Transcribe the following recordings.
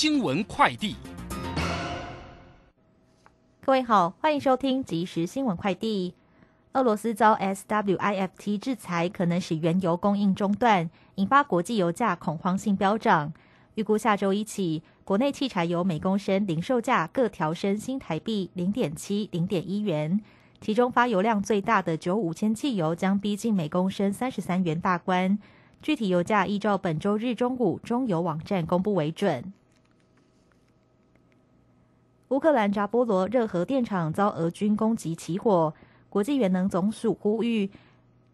新闻快递，各位好，欢迎收听即时新闻快递。俄罗斯遭 SWIFT 制裁，可能使原油供应中断，引发国际油价恐慌性飙涨。预估下周一起，国内汽柴油每公升零售价各调升新台币零点七、零点一元，其中发油量最大的九五千汽油将逼近每公升三十三元大关。具体油价依照本周日中午中油网站公布为准。乌克兰扎波罗热核电厂遭俄军攻击起火，国际原能总署呼吁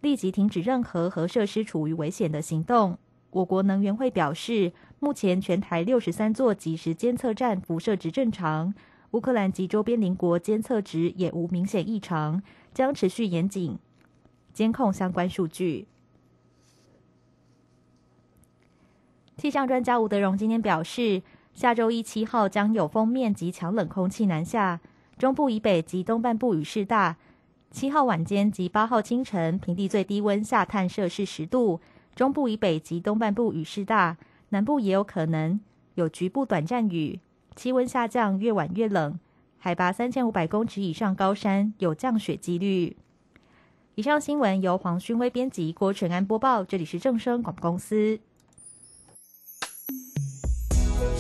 立即停止任何核设施处于危险的行动。我国能源会表示，目前全台六十三座即时监测站辐射值正常，乌克兰及周边邻国监测值也无明显异常，将持续严谨监控相关数据。气象专家吴德荣今天表示。下周一七号将有封面及强冷空气南下，中部以北及东半部雨势大。七号晚间及八号清晨，平地最低温下探摄氏十度，中部以北及东半部雨势大，南部也有可能有局部短暂雨。气温下降，越晚越冷，海拔三千五百公尺以上高山有降雪几率。以上新闻由黄勋威编辑，郭纯安播报，这里是正声广播公司。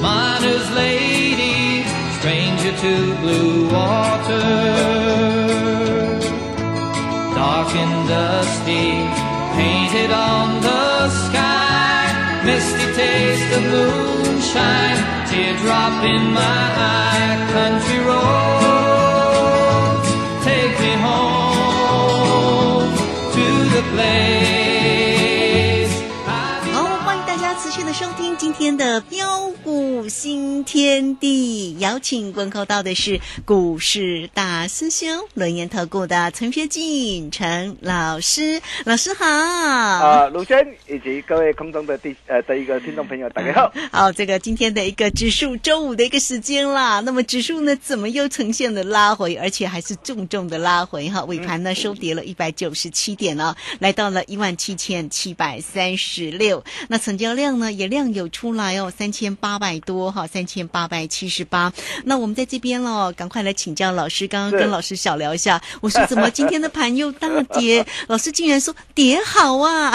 miner's lady, stranger to blue water. Dark and dusty, painted on the sky, misty taste of moonshine, teardrop in my eye, country road, take me home to the place. 好，欢迎大家持续的收听今天的标。 股新天地，邀请问候到的是股市大师兄轮研投顾的陈学进陈老师，老师好。啊，鲁轩以及各位空中的第呃的一个听众朋友，大家好。好，这个今天的一个指数周五的一个时间啦，那么指数呢，怎么又呈现了拉回，而且还是重重的拉回哈？尾盘呢收跌了一百九十七点哦，来到了一万七千七百三十六。那成交量呢也量有出来哦，三千八。八百多哈，三千八百七十八。那我们在这边喽，赶快来请教老师。刚刚跟老师小聊一下，我说怎么今天的盘又大跌？老师竟然说跌好啊！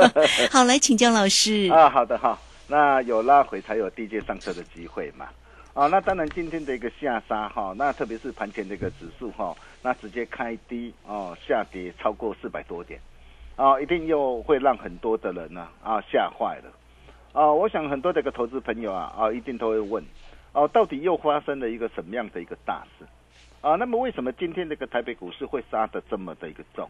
好，来请教老师啊。好的哈，那有拉回才有低阶上车的机会嘛。啊，那当然今天的一个下杀哈，那特别是盘前这个指数哈，那直接开低哦，下跌超过四百多点，啊，一定又会让很多的人呢啊吓坏了。啊，我想很多的一个投资朋友啊，啊，一定都会问，哦，到底又发生了一个什么样的一个大事？啊，那么为什么今天这个台北股市会杀的这么的一个重？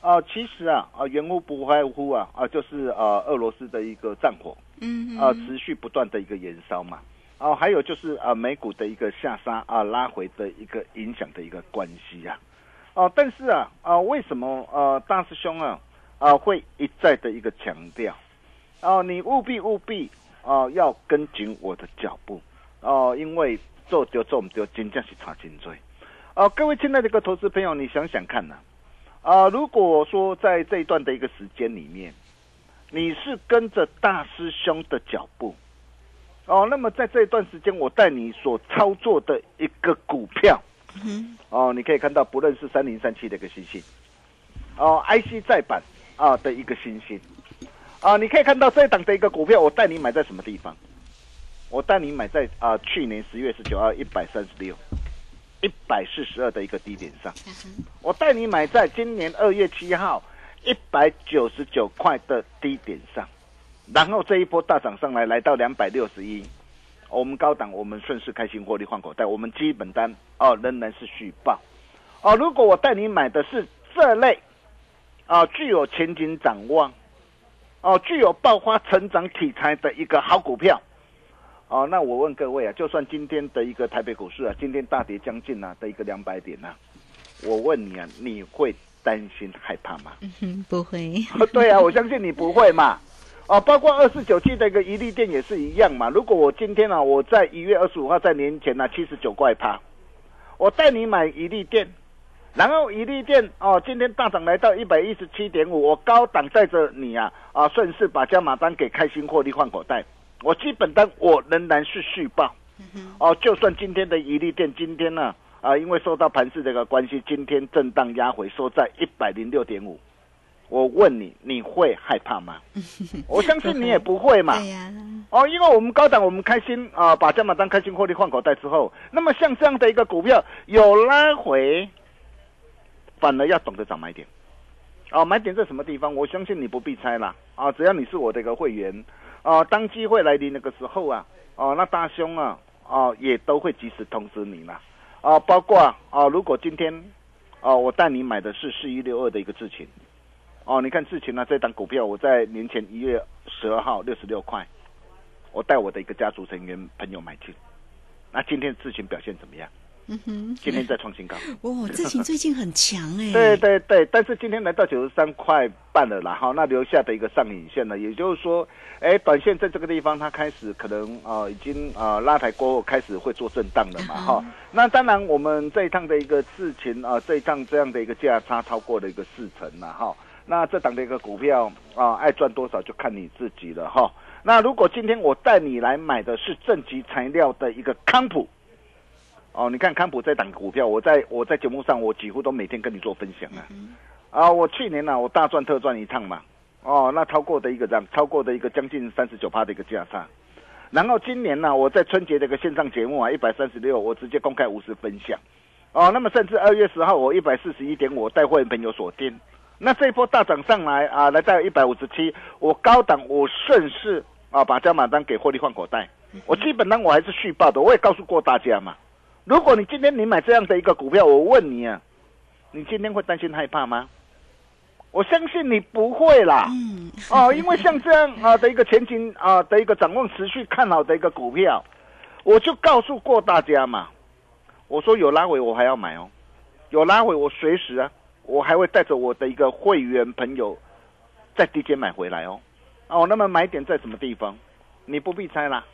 啊，其实啊，啊，原因不外乎啊，啊，就是啊，俄罗斯的一个战火，嗯，啊，持续不断的一个燃烧嘛，哦，还有就是啊，美股的一个下杀啊，拉回的一个影响的一个关系啊，哦，但是啊，啊，为什么呃，大师兄啊，啊，会一再的一个强调？哦，你务必务必哦，要跟紧我的脚步。哦，因为做丢做唔丢，真正是差真多。哦，各位亲爱的一个投资朋友，你想想看呐、啊，如果说在这一段的一个时间里面，你是跟着大师兄的脚步，哦，那么在这一段时间，我带你所操作的一个股票，嗯哦，你可以看到，不论是三零三七的一个星星，哦，IC 再版啊的一个新兴，啊，你可以看到这一档的一个股票，我带你买在什么地方？我带你买在啊去年十月十九号一百三十六，一百四十二的一个低点上。我带你买在今年二月七号一百九十九块的低点上，然后这一波大涨上来，来到两百六十一。我们高档，我们顺势开心获利换口袋，我们基本单哦仍然是续报哦。如果我带你买的是这类啊具有前景展望哦具有爆发成长题材的一个好股票哦，那我问各位啊，就算今天的一个台北股市啊，今天大跌将近啊的一个两百点啊，我问你啊，你会担心害怕吗？哼，不会，对啊，我相信你不会嘛。哦，包括二四九七的一个一利店也是一样嘛。如果我今天呢、啊，我在一月二十五号在年前呢七十九块八，我带你买一利店，然后一利店哦，今天大涨来到一百一十七点五，我高档带着你啊啊，顺势把加码单给开心获利换口袋，我基本单我仍然是续报。哦，就算今天的一利店今天呢啊，因为受到盘势这个关系，今天震荡压回收在一百零六点五。我问你，你会害怕吗？我相信你也不会嘛。对呀、哦，因为我们高档，我们开心啊、把加码单开心获利换口袋之后，那么像这样的一个股票有拉回，反而要懂得找买点。哦，买点在什么地方？我相信你不必猜啦。啊，只要你是我的一个会员，啊，当机会来临那个时候啊，哦、那大兄啊，哦、也都会及时通知你啦。啊，包括啊，如果今天，哦、我带你买的是四一六二的一个智勤。哦，你看智勤呢、这档股票，我在年前一月十二号六十六块，我带我的一个家族成员朋友买进。那今天智勤表现怎么样？嗯哼，今天再创新高。哦，智勤最近很强 哎，对对对，但是今天来到九十三块半了啦，哈，那留下的一个上影线呢，也就是说，哎，短线在这个地方它开始可能啊、呃已经啊、呃拉抬过后开始会做震荡了嘛，哈、那当然我们这一趟的一个事情啊、这一趟这样的一个价差超过了一个四成了哈，那这档的一个股票啊、爱赚多少就看你自己了哈。那如果今天我带你来买的是正极材料的一个康普。哦，你看康普这档股票，我在我在节目上，我几乎都每天跟你做分享啊。啊，我去年呢、我大赚特赚一趟嘛。哦，那超过的一个这样，超过的一个将近三十九趴的一个价差。然后今年呢、我在春节的一个线上节目啊，一百三十六，我直接公开无私分享。哦，那么甚至二月十号，我一百四十一点五，我带会员朋友锁定。那这一波大涨上来啊，来到一百五十七，我高档我顺势啊，把加码单给获利换口袋。我基本上我还是续报的，我也告诉过大家嘛。如果你今天你买这样的一个股票，我问你啊，你今天会担心害怕吗？我相信你不会啦。嗯，哦，因为像这样啊的一个前景啊的一个展望持续看好的一个股票，我就告诉过大家嘛，我说有拉回我还要买哦，有拉回我随时啊，我还会带着我的一个会员朋友在低阶买回来哦。哦，那么买点在什么地方？你不必猜啦。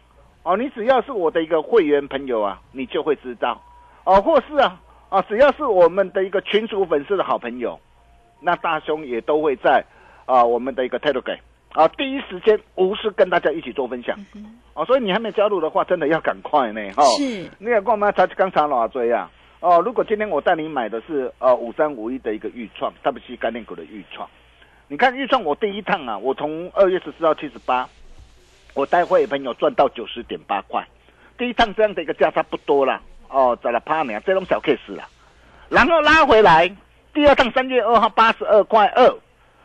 哦，你只要是我的一个会员朋友啊，你就会知道。哦，或是啊啊，只要是我们的一个群主粉丝的好朋友，那大兄也都会在啊我们的一个 Telegram 啊第一时间无私跟大家一起做分享。哦，所以你还没加入的话，真的要赶快呢哈。是你也跟我们查刚才老追啊。哦，如果今天我带你买的是呃五三五一的一个预创，特别是概念股的预创，你看预创我第一趟啊，我从二月十四到七十八，我带会朋友赚到九十点八块，第一趟这样的一个价差不多了，哦，在了趴年这种小 case 了，然后拉回来，第二趟三月二号八十二块二，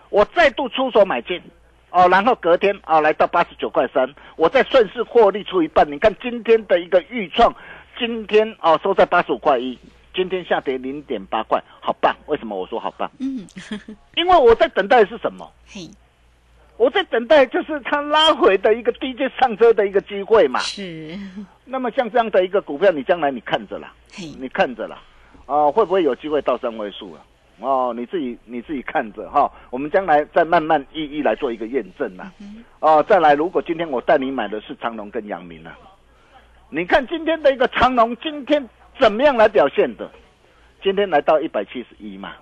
我再度出手买进。哦，然后隔天啊来到八十九块三，我再顺势获利出一半。你看今天的一个预创，今天哦收在八十五块一，今天下跌零点八块，好棒！为什么我说好棒？嗯，因为我在等待的是什么？嘿，我在等待就是它拉回的一个低阶上车的一个机会嘛。是，那么像这样的一个股票，你将来你看着啦，你看着啦，啊、会不会有机会到三位数啊？哦，你自己你自己看着哈，我们将来再慢慢一一来做一个验证啦。哦，再来，如果今天我带你买的是长隆跟阳明啊，你看今天的一个长隆今天怎么样来表现的？今天来到一百七十一嘛，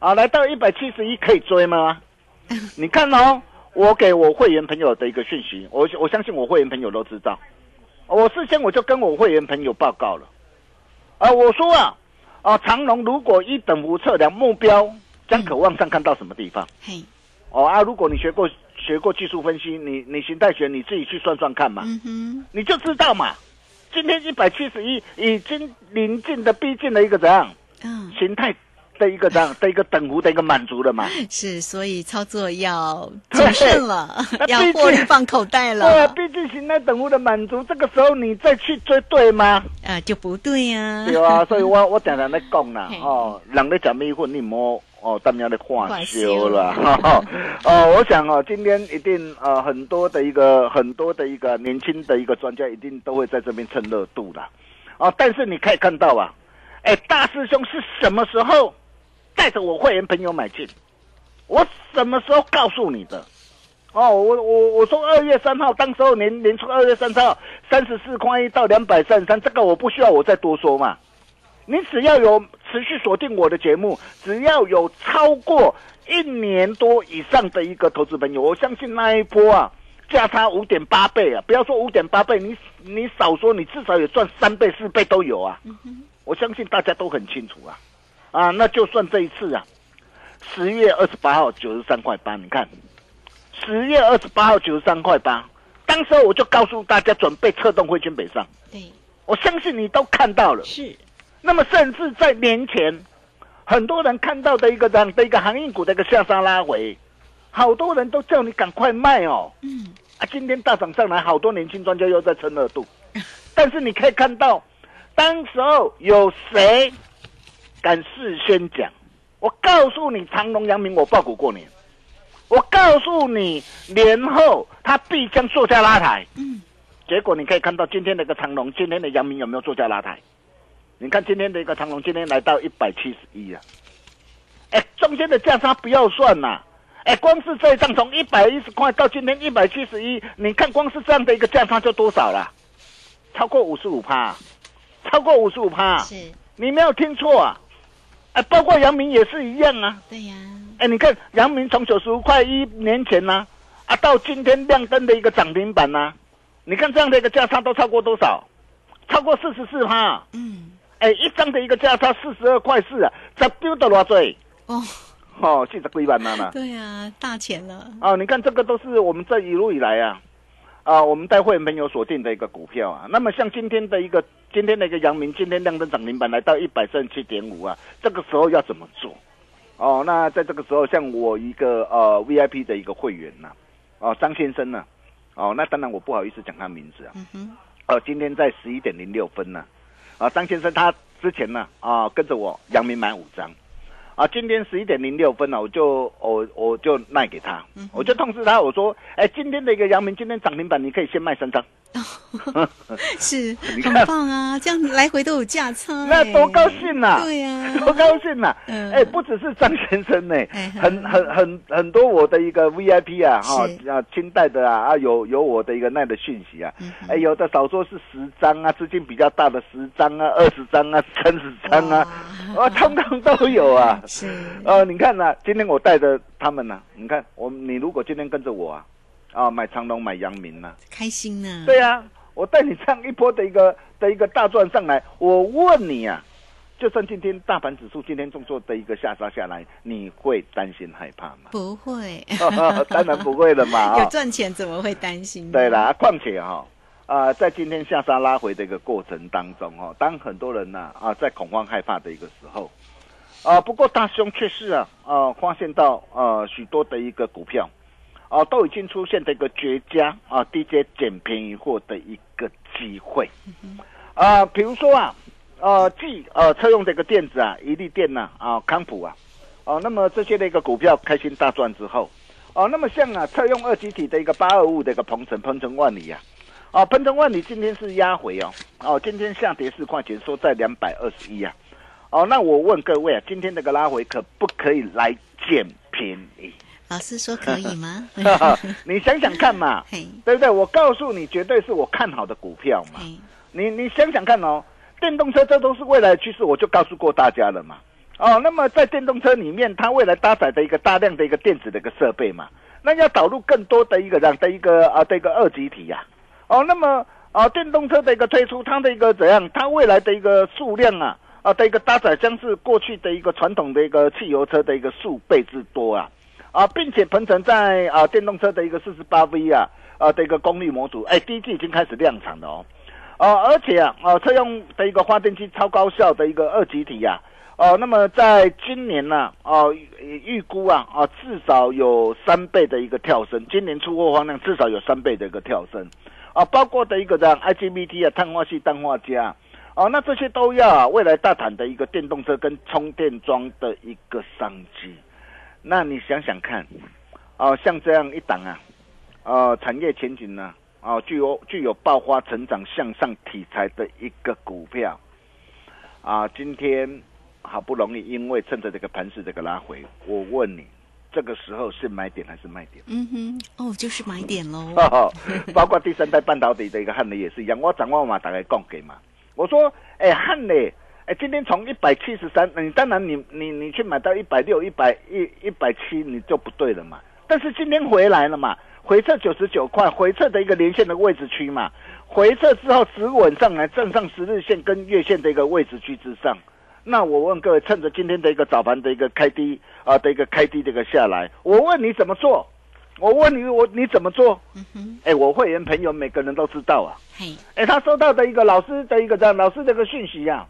啊，来到一百七十一可以追吗？你看哦，我给我会员朋友的一个讯息，我我相信我会员朋友都知道，我事先我就跟我会员朋友报告了，啊，我说啊，啊，长隆如果一等无测量目标将可望上看到什么地方？嘿，哦啊，如果你学过学过技术分析，你你形态学你自己去算算看嘛，你就知道嘛。今天一百七十一已经临近的逼近了一个怎样？嗯，形态的一个这样的一个等幅的一个满足了嘛？是，所以操作要对谨慎了那，要获利放口袋对啊，了，毕竟形态等幅的满足，这个时候你再去追对吗？啊，就不对呀，对啊，所以我我常常在讲啦，哦，人咧食米粉，你摸哦，当然的化化修修啦，哈哈 哦，我想哦，今天一定呃很多的一个很多的一个年轻的一个专家一定都会在这边蹭热度啦，哦，但是你可以看到啊，哎，大师兄是什么时候带着我会员朋友买进？我什么时候告诉你的？哦，我我我说二月三号，当时候年年初二月三号三十四块一到两百三十三，这个我不需要我再多说嘛。你只要有持续锁定我的节目，只要有超过一年多以上的一个投资朋友，我相信那一波啊，价差五点八倍啊，不要说五点八倍，你你少说，你至少也赚三倍四倍都有啊。我相信大家都很清楚啊，啊，那就算这一次啊，十月二十八号九十三块八，你看，十月二十八号九十三块八，当时候我就告诉大家准备策动汇军北上，对，我相信你都看到了。是，那么甚至在年前，很多人看到的一个这样的一个航运股的一个下杀拉回，好多人都叫你赶快卖哦。嗯，啊，今天大涨上来，好多年轻专家又在蹭热度，但是你可以看到，当时候有谁敢事先讲？我告诉你，长隆、阳明，我报股过年。我告诉你，年后他必将作价拉抬。嗯，结果你可以看到今天的一个长隆，今天的阳明有没有作价拉抬？你看今天的一个长隆，今天来到一百七十一啊，哎，中间的价差不要算呐、哎，光是这一张从一百一十块到今天一百七十一，你看光是这样的一个价差就多少了？超过五十五趴，超过五十五趴，是，你没有听错啊！哎，包括阳明也是一样啊。对呀，哎，你看阳明从九十五块一年前呢、啊，到今天亮灯的一个涨停板呢、你看这样的一个价差都超过多少？超过四十四趴。嗯，哎，一张的一个价差四十二块四啊，这丢的多少？哦，哦，四十几万了呢。对呀，大钱了，哦，你看这个都是我们这一路以来啊，啊，我们带会员朋友锁定的一个股票啊。那么像今天的一个今天的一个阳明，今天亮灯涨停板来到一百三十七点五啊，这个时候要怎么做？哦，那在这个时候，像我一个呃 VIP 的一个会员呐、哦张先生呢、哦，那当然我不好意思讲他名字啊，呃，今天在十一点零六分呢、啊，张先生他之前呢啊跟着我阳明买五张，啊，今天十一点零六分了、我就我我就卖给他，我就通知他我说，哎，今天的一个阳明今天涨停板，你可以先卖三张，是，很棒啊，这样来回都有价差，那哎多高兴呐、对呀，多高兴呐、嗯。哎，不只是张先生呢、哎很很很很多我的一个 VIP 啊，哈啊，清代的啊，啊有有我的一个耐的讯息啊，哎，有的少说是十张啊，资金比较大的十张啊，二十张啊，三十张啊，啊，通通都有啊。是，呃，你看呐、今天我带着他们呢、你看我你如果今天跟着我啊，啊，买长隆买阳明呢、开心呢，对啊，我带你上一波的一个的一个大赚上来，我问你啊，就算今天大盘指数今天重挫的一个下杀下来，你会担心害怕吗？不会，当然不会了嘛，有啊，赚钱怎么会担心？对，啦，况且哈、啊，在今天下杀拉回的一个过程当中哈、当很多人呢啊在恐慌害怕的一个时候，啊，不过大兄却是啊啊发现到呃许多的一个股票。啊，都已经出现的一个绝佳啊低阶捡便宜货的一个机会，啊，比如说啊，呃，继呃车用的一个电子啊，一利电呐啊康普啊，哦、那么这些的一个股票开心大赚之后，哦，那么像啊车用二极体的一个八二五的一个鹏程鹏程万里啊，哦，鹏程万里今天是压回哦，哦，今天下跌四块钱，收在两百二十一啊，哦，那我问各位啊，今天这个拉回可不可以来捡便宜？老师说可以吗？你想想看嘛，嘿，对不对？我告诉你，绝对是我看好的股票嘛。你你想想看哦，电动车这都是未来的趋势，我就告诉过大家了嘛。哦，那么在电动车里面，它未来搭载的一个大量的一个电子的一个设备嘛，那要导入更多的一个这样的一个啊的一个二极体呀、哦，那么啊电动车的一个推出，它的一个怎样，它未来的一个数量啊啊的一个搭载将是过去的一个传统的一个汽油车的一个数倍之多啊啊，并且鹏程在啊电动车的一个四十八 V 啊啊的一个功率模组，哎，第一季已经开始量产了哦。哦，而且啊，啊，车用的一个发电机超高效的一个二极体呀、哦，那么在今年呢、哦，预预估啊，啊，至少有三倍的一个跳升，今年出货方量至少有三倍的一个跳升，啊，包括的一个这样 IGBT 啊，碳化系氮化镓，哦，那这些都要啊，未来大谈的一个电动车跟充电桩的一个商机，那你想想看，哦，像这样一档啊，呃，产业前景呢、啊，具有具有爆发成长向上题材的一个股票，啊，今天好不容易因为趁着这个盘势这个拉回，我问你，这个时候是买点还是卖点？嗯哼，哦，就是买点喽。包括第三代半导体的一个汉雷也是一样，我掌握嘛，大概供给嘛。我说，哎，汉雷，哎，今天从一百七十三，你当然你你你去买到一百六、一百一、一百七，你就不对了嘛。但是今天回来了嘛，回撤九十九块，回撤的一个连线的位置区嘛，回撤之后直稳上来，站上十日线跟月线的一个位置区之上。那我问各位，趁着今天的一个早盘的一个开低啊、的一个开低这个下来，我问你怎么做？我问你，我你怎么做？哎，我会员朋友每个人都知道啊。嘿，哎，他收到的一个老师的一个这样老师的一个讯息呀、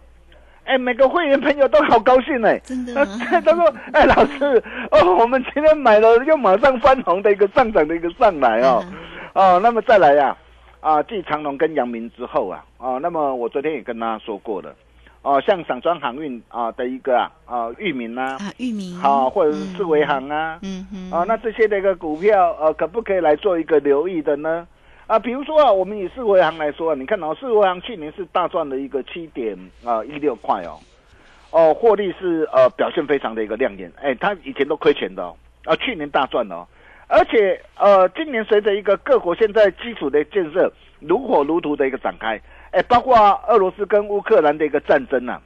哎，每个会员朋友都好高兴哎、真的 他说：“哎，老师，哦，我们今天买了，又马上翻红的一个上涨的一个上来哦，嗯。哦，那么再来呀、啊，继长隆跟阳明之后啊，哦，那么我昨天也跟大家说过了，哦，像散装航运啊的一个啊啊域名啊，啊，域名，好、或者是四维行啊，嗯哼，啊，那这些的一个股票，呃，可不可以来做一个留意的呢？啊，比如说啊，我们以四维行来说啊，你看哦，四维行去年是大赚的一个七点啊一六块哦，哦，获利是呃表现非常的一个亮眼，哎，它以前都亏钱的哦，啊，去年大赚哦，而且呃，今年随着一个各国现在基础的建设如火如荼的一个展开，哎，包括俄罗斯跟乌克兰的一个战争啊，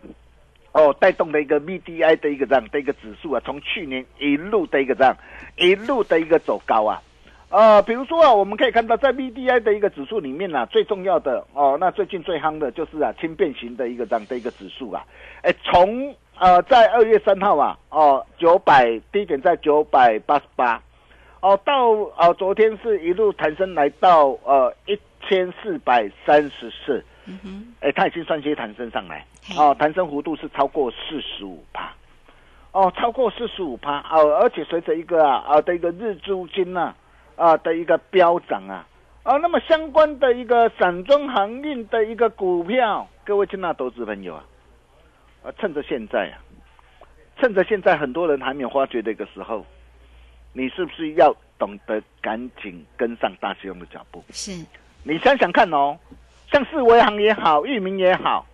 哦，带动的一个 VDI 的一个这样的一个指数啊，从去年一路的一个这样一路的一个走高啊。呃，比如说啊，我们可以看到在 VDI 的一个指数里面啊，最重要的哦，那最近最夯的就是啊轻便型的一个这样的一个指数啊，哎，从呃在二月三号啊，哦九百低点在九百八十八，哦到呃昨天是一路弹升来到呃一千四百三十四，嗯哼，哎，它已经算些弹升上来。嘿，哦，弹升幅度是超过四十五帕，哦，超过四十五帕，哦，而且随着一个啊啊的一个日租金呐啊的一个飙涨啊，啊，那么相关的一个散装航运的一个股票，各位亲爱的投资朋友啊，啊，趁着现在啊，趁着现在很多人还没有发觉的一个时候，你是不是要懂得赶紧跟上大师兄的脚步？是，你想想看哦，像四维行也好，域名也好，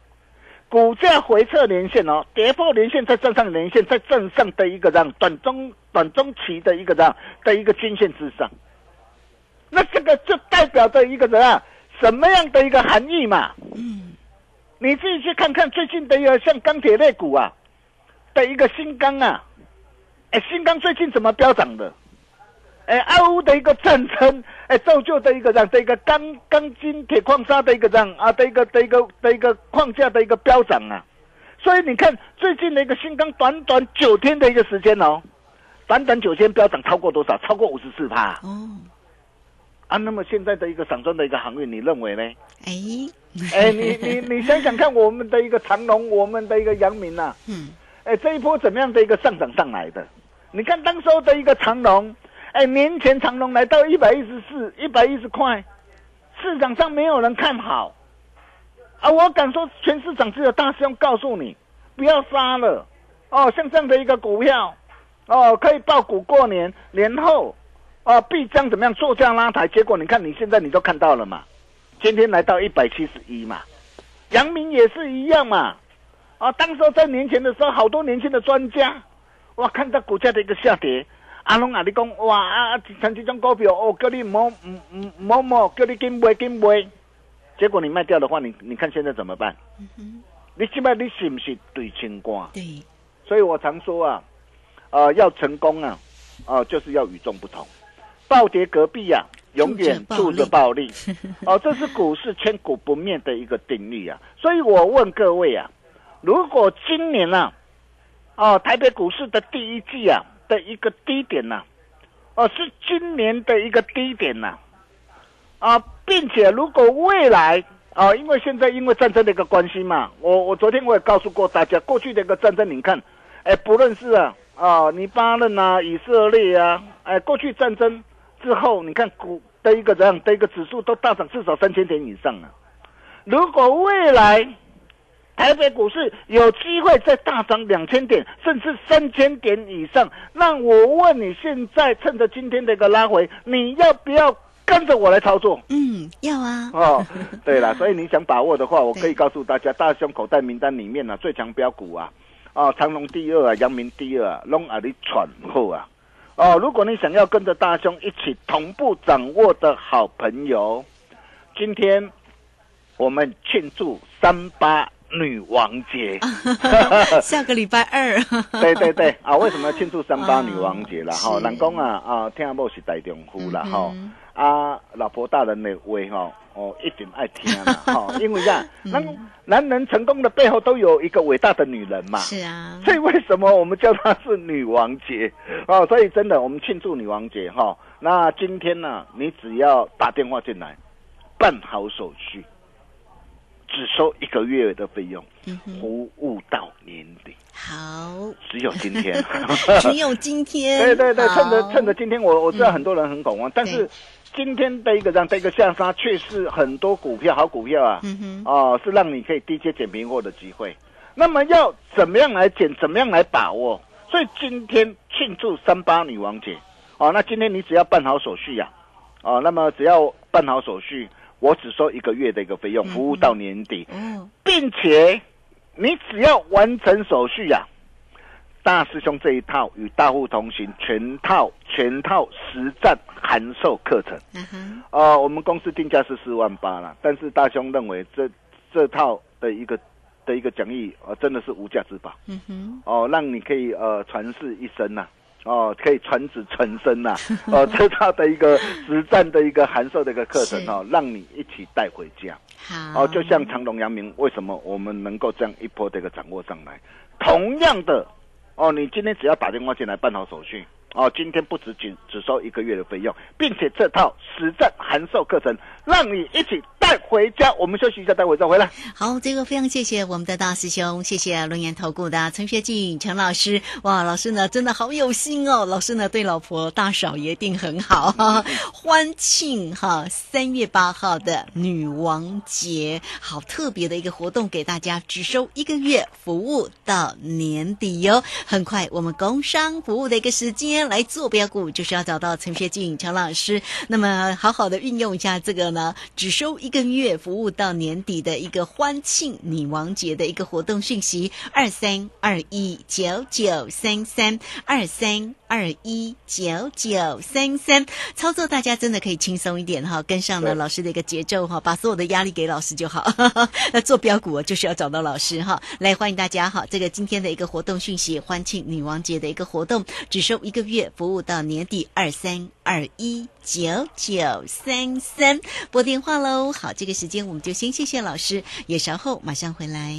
股价回撤连线哦，跌破连线再站上连线，在站上的一个这样短中短中期的一个这样的一个均线之上，那这个就代表着一个怎样什么样的一个含义嘛？嗯，你自己去看看最近的一个像钢铁类股啊的一个新钢啊，哎，新钢最近怎么飙涨的？哎，俄乌的一个战争，哎，造就的一个这样的一个钢钢筋铁矿砂的一个这样啊的一个的一个的一个框架的一个飙涨啊，所以你看最近的一个新钢，短短九天的一个时间哦，短短九天飙涨超过多少？超过五十四帕哦，啊！那么现在的一个散装的一个航运，你认为呢？哎，哎，你你你想想看，我们的一个长隆，我们的一个阳明呐、嗯，哎，这一波怎么样的一个上涨上来的？你看当时候的一个长隆，哎，年前长隆来到一百一十四、一百一十块，市场上没有人看好，啊，我敢说全市场只有大师兄告诉你，不要杀了，哦，像这样的一个股票，哦，可以爆股过年，年后，哦，必将怎么样做这样拉抬，结果你看你现在你都看到了嘛，今天来到一百七十一嘛，阳明也是一样嘛，啊，当时候在年前的时候，好多年轻的专家，哇，看到股价的一个下跌，阿龙啊，你讲哇啊啊，像这种股票哦，叫你莫唔唔莫莫，叫你紧买紧买，结果你卖掉的话，你你看现在怎么办？你起码你是不是对清官？对，所以我常说啊，呃，要成功啊，啊、就是要与众不同。暴跌隔壁啊，永远住着暴利。哦，这是股市千古不灭的一个定律啊。所以我问各位啊，如果今年啊，哦，台北股市的第一季啊的一个低点呐、哦，是今年的一个低点呐、啊，并且如果未来啊，因为现在因为战争的一个关系嘛，我我昨天我也告诉过大家，过去的一个战争，你看，哎，不论是啊啊，黎巴嫩啊、以色列啊，哎，过去战争之后，你看股的一个怎样的一个指数都大涨至少三千点以上啊。如果未来台北股市有机会再大涨两千点，甚至三千点以上，那我问你，现在趁着今天的一个拉回，你要不要跟着我来操作？嗯，要啊，哦，对了，所以你想把握的话，我可以告诉大家，大兄口袋名单里面呢、最强标股啊，哦，长隆第二啊，阳明第二啊，龙啊你喘后啊，哦，如果你想要跟着大兄一起同步掌握的好朋友，今天我们庆祝三八女王节，下个礼拜二，对对对。啊，为什么庆祝三八女王节啦？哈、是人讲啊啊，听某是大丈夫啦，哈、嗯啊，老婆大人的话哈，哦，一定爱听啦，哈、因为呀，男男人成功的背后都有一个伟大的女人嘛，是啊，所以为什么我们叫她是女王节？哦，所以真的，我们庆祝女王节哈、那今天呢，你只要打电话进来，办好手续，只收一个月的费用，服务到年底，好，只有今天。只有今天，对对对，趁着趁着今天我我知道很多人很恐慌，但是今天的一个这样的一个下杀，却是很多股票好股票啊，哦，是让你可以低阶捡平货的机会。那么要怎么样来捡，怎么样来把握？所以今天庆祝三八女王节，哦，那今天你只要办好手续呀、哦，那么只要办好手续，我只收一个月的一个费用，服务到年底。嗯，并且你只要完成手续呀、大师兄这一套与大户同行全套全套实战函授课程，啊哈，呃，我们公司定价是四万八了，但是大兄认为这这套的一个的一个讲义，呃，真的是无价之宝。嗯哼，哦、让你可以呃传世一生呐、哦，可以传子传身呐、哦，这套的一个实战的一个函授的一个课程是哦，让你一起带回家。好，哦，就像长隆、阳明，为什么我们能够这样一波的一个掌握上来？同样的，哦，你今天只要打电话进来办好手续，哦，今天不止仅只收一个月的费用，并且这套实战函授课程让你一起带回家。我们休息一下，待会再回来。好，这个非常谢谢我们的大师兄，谢谢龙岩投顾的陈学进陈老师。哇，老师呢真的好有心哦，老师呢对老婆大嫂一定很好哈，欢庆哈三月八号的女王节，好特别的一个活动给大家，只收一个月，服务到年底哟。很快我们工商服务的一个时间来做标股，就是要找到陈学进陈老师，那么好好的运用一下这个，只收一个月，服务到年底的一个欢庆女王节的一个活动讯息，二三二一九九三三二三。二一九九三三，操作大家真的可以轻松一点哈，跟上了老师的一个节奏哈，把所有的压力给老师就好。那做标股就是要找到老师哈，来欢迎大家哈。这个今天的一个活动讯息，欢庆女王节的一个活动，只收一个月，服务到年底，二三二一九九三三，拨电话喽。好，这个时间我们就先谢谢老师，也稍后马上回来。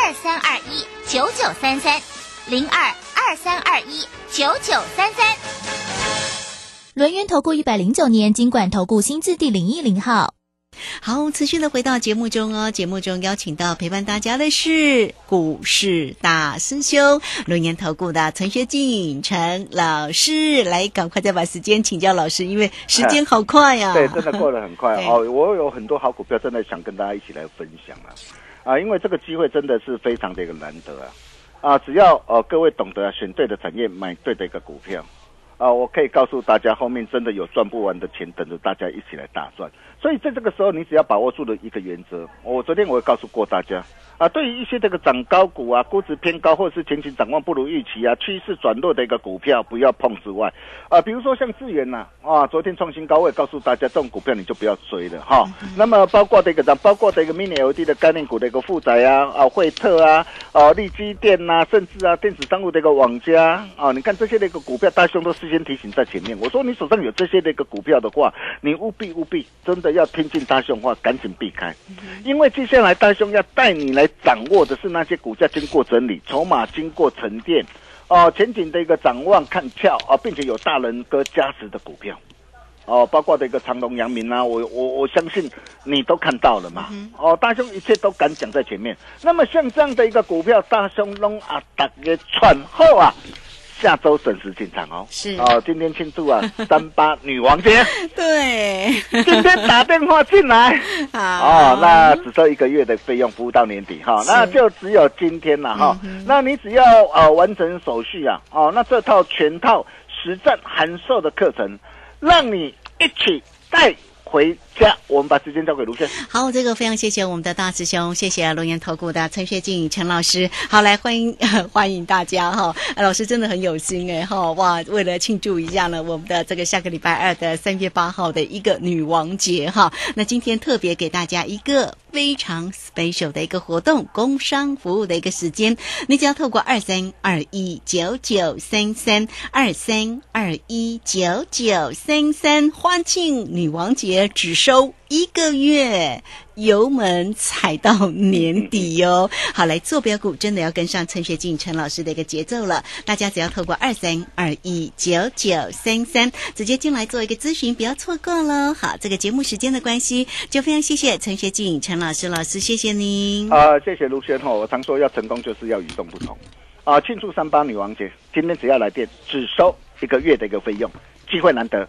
二三二一九九三三零二二三二一九九三三。轮源投顾一百零九年金管投顾新字第零一零号。好，持续的回到节目中哦。节目中邀请到陪伴大家的是股市大师兄龙岩投顾的陈学进陈老师，来，赶快再把时间请教老师，因为时间好快呀、对，真的过得很快 哦。我有很多好股票，真的想跟大家一起来分享啊啊！因为这个机会真的是非常的一个难得啊啊！只要呃各位懂得、啊、选对的产业，买对的一个股票啊，我可以告诉大家，后面真的有赚不完的钱等着大家一起来大赚。所以在这个时候，你只要把握住的一个原则，我昨天我也告诉过大家。啊，对于一些这个涨高股啊，估值偏高，或者是前景展望不如预期啊，趋势转弱的一个股票，不要碰之外，啊，比如说像智源呐，啊，昨天创新高，我也告诉大家，这种股票你就不要追了哈。那么包括的一个涨，包括的一个 mini LED 的概念股的一个负载啊，啊，惠特啊，啊，利基电呐、甚至啊，电子商务的一个网家啊，你看这些的一个股票，大兄都事先提醒在前面。我说你手上有这些的一个股票的话，你务必务必真的要听进大兄话，赶紧避开，因为接下来大兄要带你来掌握的是那些股价经过整理、筹码经过沉淀，哦、前景的一个展望看俏啊，并且有大人哥加持的股票。哦，包括的一个长隆、阳明啊，我我我相信你都看到了嘛。哦，大兄一切都敢讲在前面。那么像这样的一个股票，大兄弄啊，大家喘后啊，下周准时进场哦。是。哦，今天庆祝啊，三八女王节，对，今天打电话进来。好。哦，那只收一个月的费用，服务到年底哈，那就只有今天了哈。那你只要呃完成手续啊，哦，那这套全套实战函授的课程，让你一起带回家。我们把时间交给卢轩。好，这个非常谢谢我们的大师兄，谢谢龙岩投顾的陈学进陈老师。好，来欢迎 欢迎大家哈、老师真的很有心哎哈、哇，为了庆祝一下呢，我们的这个下个礼拜二的三月八号的一个女王节哈、那今天特别给大家一个非常 special 的一个活动，工商服务的一个时间，你只要透过二三二一九九三三二三二一九九三三欢庆女王节，只是收一个月。油门踩到年底哟、好，来坐标股真的要跟上陈学进陈老师的一个节奏了。大家只要透过二三二一九九三三直接进来做一个咨询，不要错过喽。好，这个节目时间的关系，就非常谢谢陈学进陈老师老师，谢谢您。啊、谢谢卢轩哈。我常说要成功就是要与众不同啊！庆祝三八女王节，今天只要来电，只收一个月的一个费用，机会难得，